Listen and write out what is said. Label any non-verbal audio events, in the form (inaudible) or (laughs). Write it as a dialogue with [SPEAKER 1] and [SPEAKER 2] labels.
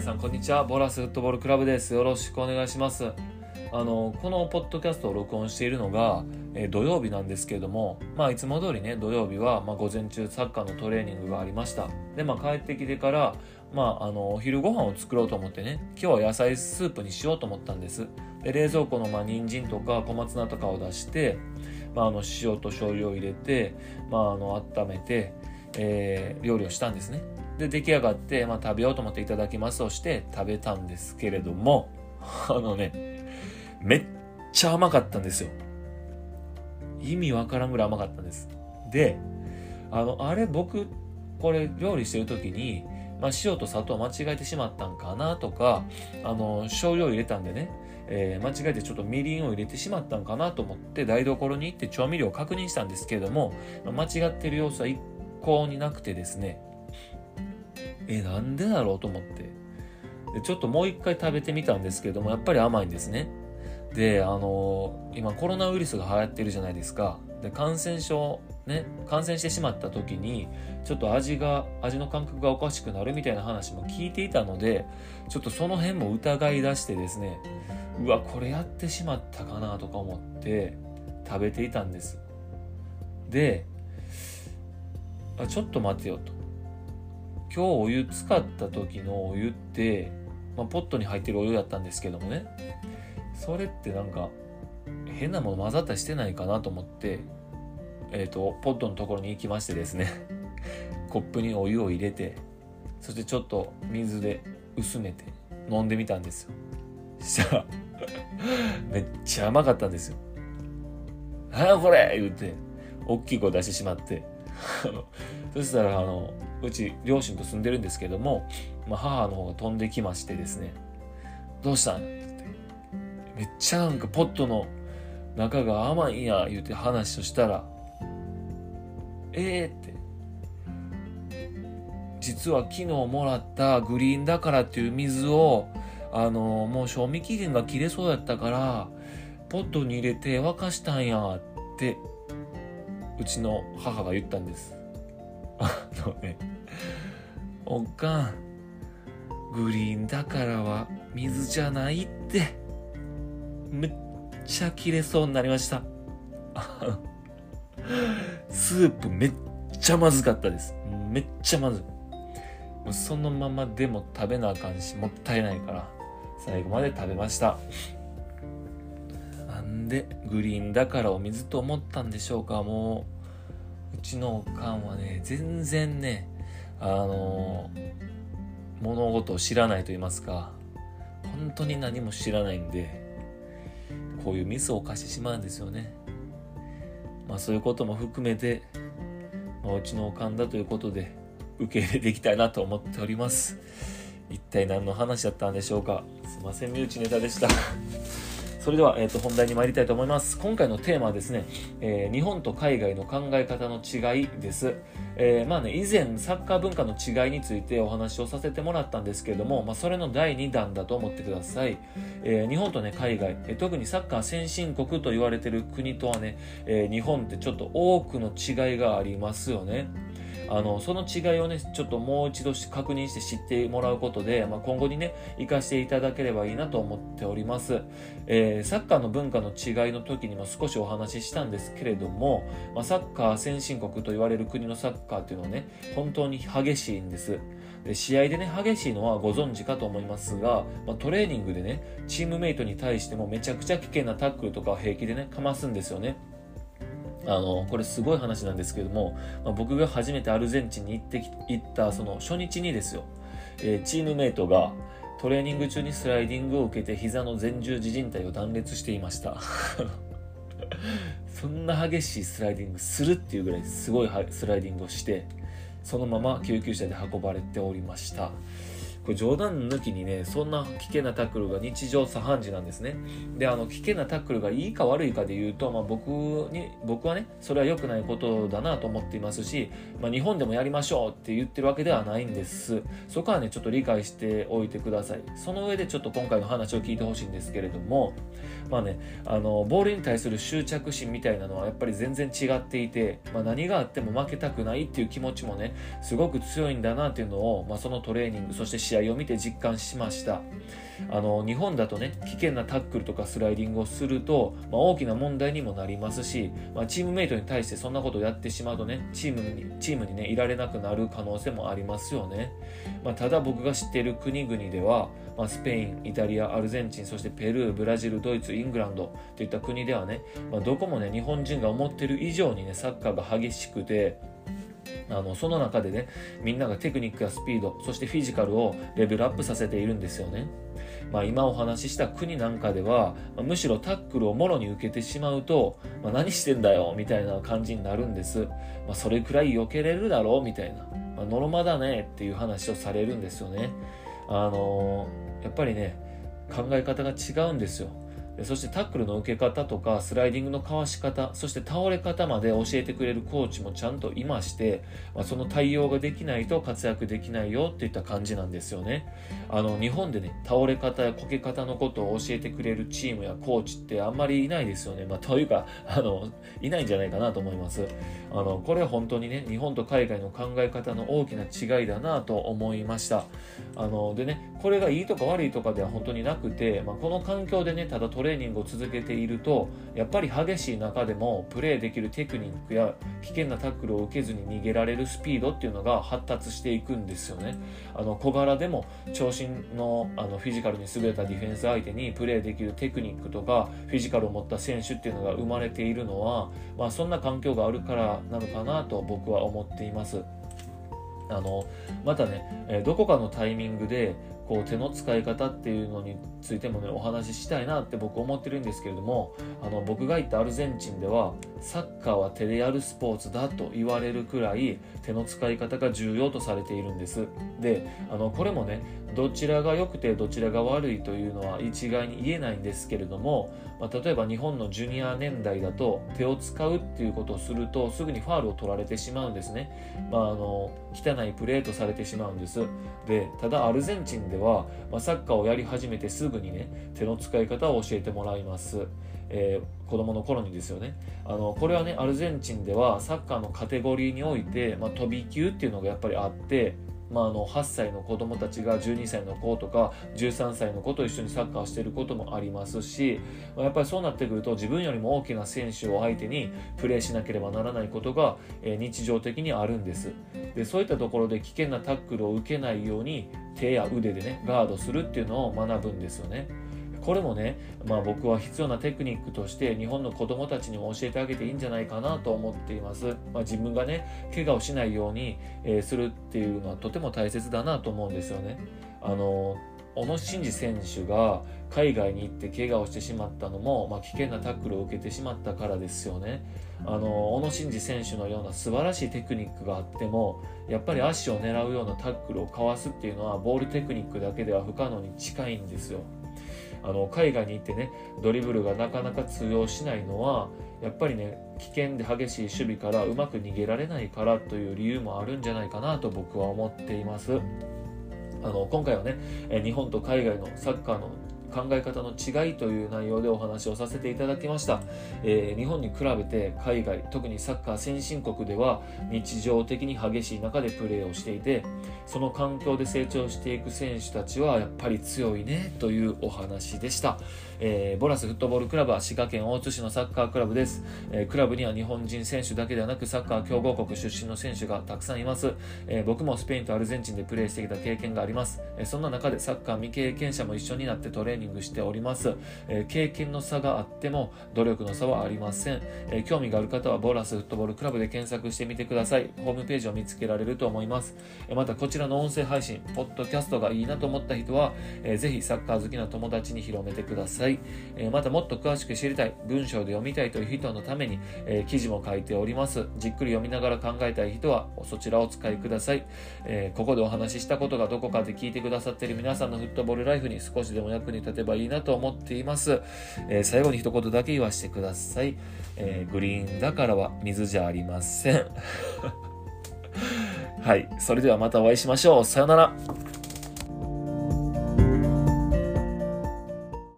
[SPEAKER 1] さんこんにちは。ボラスフットボールクラブです。よろしくお願いします。あのこのポッドキャストを録音しているのが、え土曜日なんですけれどもまあいつも通りね土曜日は、まあ、午前中サッカーのトレーニングがありました。でまあ帰ってきてからまああのお昼ご飯を作ろうと思ってね今日は野菜スープにしようと思ったんです。で冷蔵庫のまあ人参とか小松菜とかを出して、まあ、あの塩と醤油を入れて、まあ、あの温めて、えー料理をしたんですね。で出来上がって、まあ、食べようと思っていただきますとして食べたんですけれども (laughs) あのねめっちゃ甘かったんですよ。意味わからんぐらい甘かったんです。であのあれ僕これ料理してる時に、まあ、塩と砂糖間違えてしまったんかなとかあの醤油を入れたんでね、えー間違えてちょっとみりんを入れてしまったんかなと思って台所に行って調味料を確認したんですけれども間違ってる様子は一向になくてですねえなんでだろうと思って。でちょっともう一回食べてみたんですけどもやっぱり甘いんですね。であの今コロナウイルスが流行ってるじゃないですか。で感染症ね感染してしまった時にちょっと味が味の感覚がおかしくなるみたいな話も聞いていたのでちょっとその辺も疑い出してですねうわこれやってしまったかなとか思って食べていたんです。であちょっと待てよと。今日お湯使った時のお湯って、まあ、ポットに入ってるお湯だったんですけどもね。それってなんか変なもの混ざったりしてないかなと思ってえっ、とポットのところに行きましてですね。(laughs) コップにお湯を入れてそしてちょっと水で薄めて飲んでみたんですよ。したら (laughs) めっちゃ甘かったんですよ「ああこれ!」言うて大きい声出してしまって。(laughs) そしたらあのうち両親と住んでるんですけども、まあ、母の方が飛んできましてですね「どうしたん?」ってめっちゃなんかポットの中が甘いんや言うて話をしたら「ええー」って実は昨日もらったグリーンだからっていう水をあのもう賞味期限が切れそうやったからポットに入れて沸かしたんやってうちの母が言ったんです。あのねおかんグリーンだからは水じゃないってめっちゃ切れそうになりました。(laughs) スープめっちゃまずかったです。めっちゃまずいもうそのままでも食べなあかんしもったいないから最後まで食べました。でグリーンだからお水と思ったんでしょうか。もううちのおかんはね全然ねあの物事を知らないと言いますか本当に何も知らないんでこういうミスを犯してしまうんですよね。まあそういうことも含めて、まあ、うちのおかんだということで受け入れていきたいなと思っております。一体何の話だったんでしょうか。すいません身内ネタでした。それでは、えー、と本題に参りたいと思います。今回のテーマはですね、えー日本と海外の考え方の違いです、えーまあね以前サッカー文化の違いについてお話をさせてもらったんですけれども、まあ、それの第2弾だと思ってください、えー日本とね海外、え特にサッカー先進国と言われてる国とはね、え日本ってちょっと多くの違いがありますよね。あのその違いをねちょっともう一度確認して知ってもらうことで、まあ、今後にね活かしていただければいいなと思っております、えーサッカーの文化の違いの時にも少しお話ししたんですけれども、まあ、サッカー先進国と言われる国のサッカーっていうのはね本当に激しいんです。で試合でね激しいのはご存知かと思いますが、まあ、トレーニングでねチームメイトに対してもめちゃくちゃ危険なタックルとかを平気でねかますんですよねあのこれすごい話なんですけども、まあ、僕が初めてアルゼンチンに行って行ったその初日にですよ、えーチームメイトがトレーニング中にスライディングを受けて膝の前十字靭帯を断裂していました。(laughs) そんな激しいスライディングするっていうぐらいすごいスライディングをしてそのまま救急車で運ばれておりました。これ冗談抜きにねそんな危険なタックルが日常茶飯事なんですね。であの危険なタックルがいいか悪いかで言うと、まあ、僕に僕はねそれは良くないことだなと思っていますし、まあ、日本でもやりましょうって言ってるわけではないんです。そこはねちょっと理解しておいてください。その上でちょっと今回の話を聞いてほしいんですけれどもまあねあのボールに対する執着心みたいなのはやっぱり全然違っていて、まあ、何があっても負けたくないっていう気持ちもねすごく強いんだなっていうのを、まあ、そのトレーニングそして試合を見て実感しました。あの日本だとね危険なタックルとかスライディングをすると、まあ、大きな問題にもなりますし、まあ、チームメイトに対してそんなことをやってしまうとねチームにチームに、ね、いられなくなる可能性もありますよね、まあ、ただ僕が知っている国々では、ま、スペインイタリアアルゼンチンそしてペルーブラジルドイツイングランドといった国ではね、ま、どこもね日本人が思ってる以上にねサッカーが激しくてあのその中でねみんながテクニックやスピードそしてフィジカルをレベルアップさせているんですよね。まあ、今お話しした国なんかでは、むしろタックルをもろに受けてしまうと、まあ、何してんだよみたいな感じになるんです、ま、それくらい避けれるだろうみたいな、まあのろまだねっていう話をされるんですよね。あのー、やっぱりね考え方が違うんですよ。そしてタックルの受け方とかスライディングのかわし方そして倒れ方まで教えてくれるコーチもちゃんといまして、まあ、その対応ができないと活躍できないよっていった感じなんですよね。あの日本でね倒れ方やこけ方のことを教えてくれるチームやコーチってあんまりいないですよね、まあ、というかあのいないんじゃないかなと思います。あのこれ本当にね日本と海外の考え方の大きな違いだなと思いました。あのでねこれがいいとか悪いとかでは本当になくて、まあ、この環境でねただトレレーニングを続けているとやっぱり激しい中でもプレーできるテクニックや危険なタックルを受けずに逃げられるスピードっていうのが発達していくんですよねあの小柄でも長身のあのフィジカルに優れたディフェンス相手にプレーできるテクニックとかフィジカルを持った選手っていうのが生まれているのは、まあ、そんな環境があるからなのかなと僕は思っています。あのまたね、えどこかのタイミングでこう手の使い方っていうのについてもねお話ししたいなって僕思ってるんですけれどもあの僕が行ったアルゼンチンではサッカーは手でやるスポーツだと言われるくらい手の使い方が重要とされているんです。であのこれもねどちらが良くてどちらが悪いというのは一概に言えないんですけれども、まあ、例えば日本のジュニア年代だと手を使うっていうことをするとすぐにファールを取られてしまうんですね、まあ、あの汚いプレーとされてしまうんです。でただアルゼンチンでは、まあ、サッカーをやり始めてすぐにね手の使い方を教えてもらいます。えー、子供の頃にですよね。あのこれはねアルゼンチンではサッカーのカテゴリーにおいて、まあ、飛び級っていうのがやっぱりあってまあ、あの8歳の子供たちが12歳の子とか13歳の子と一緒にサッカーしていることもありますし、まあ、やっぱりそうなってくると自分よりも大きな選手を相手にプレーしなければならないことが、えー、日常的にあるんですでそういったところで危険なタックルを受けないように手や腕でねガードするっていうのを学ぶんですよね。これもね、まあ、僕は必要なテクニックとして日本の子供たちにも教えてあげていいんじゃないかなと思っています、まあ、自分がね怪我をしないように、え、するっていうのはとても大切だなと思うんですよね。あの小野伸二選手が海外に行って怪我をしてしまったのも、まあ、危険なタックルを受けてしまったからですよね。あの小野伸二選手のような素晴らしいテクニックがあってもやっぱり足を狙うようなタックルをかわすっていうのはボールテクニックだけでは不可能に近いんですよ。あの海外に行ってねドリブルがなかなか通用しないのはやっぱりね危険で激しい守備からうまく逃げられないからという理由もあるんじゃないかなと僕は思っています。あの今回はね日本と海外のサッカーの考え方の違いという内容でお話をさせていただきました、えー、日本に比べて海外特にサッカー先進国では日常的に激しい中でプレーをしていてその環境で成長していく選手たちはやっぱり強いねというお話でした、えー、ボラスフットボールクラブは滋賀県大津市のサッカークラブです、えー、クラブには日本人選手だけではなくサッカー強豪国出身の選手がたくさんいます、え僕もスペインとアルゼンチンでプレーしてきた経験があります、えそんな中でサッカー未経験者も一緒になってトレーニングニングしております。えー、経験の差があっても努力の差はありません、えー、興味がある方はボーラスフットボールクラブで検索してみてください。ホームページを見つけられると思います。えまたこちらの音声配信、ポッドキャストがいいなと思った人は、えー、ぜひサッカー好きな友達に広めてください。えまたもっと詳しく知りたい、文章で読みたいという人のために、え記事も書いております。じっくり読みながら考えたい人はそちらをお使いください。えここでお話ししたことがどこかで聞いてくださっている皆さんのフットボールライフに少しでも役に立てばいいなと思っています。えー、最後に一言だけ言わせてください。えー、グリーンだからは水じゃありません。(laughs) はい。それではまたお会いしましょう。さよなら。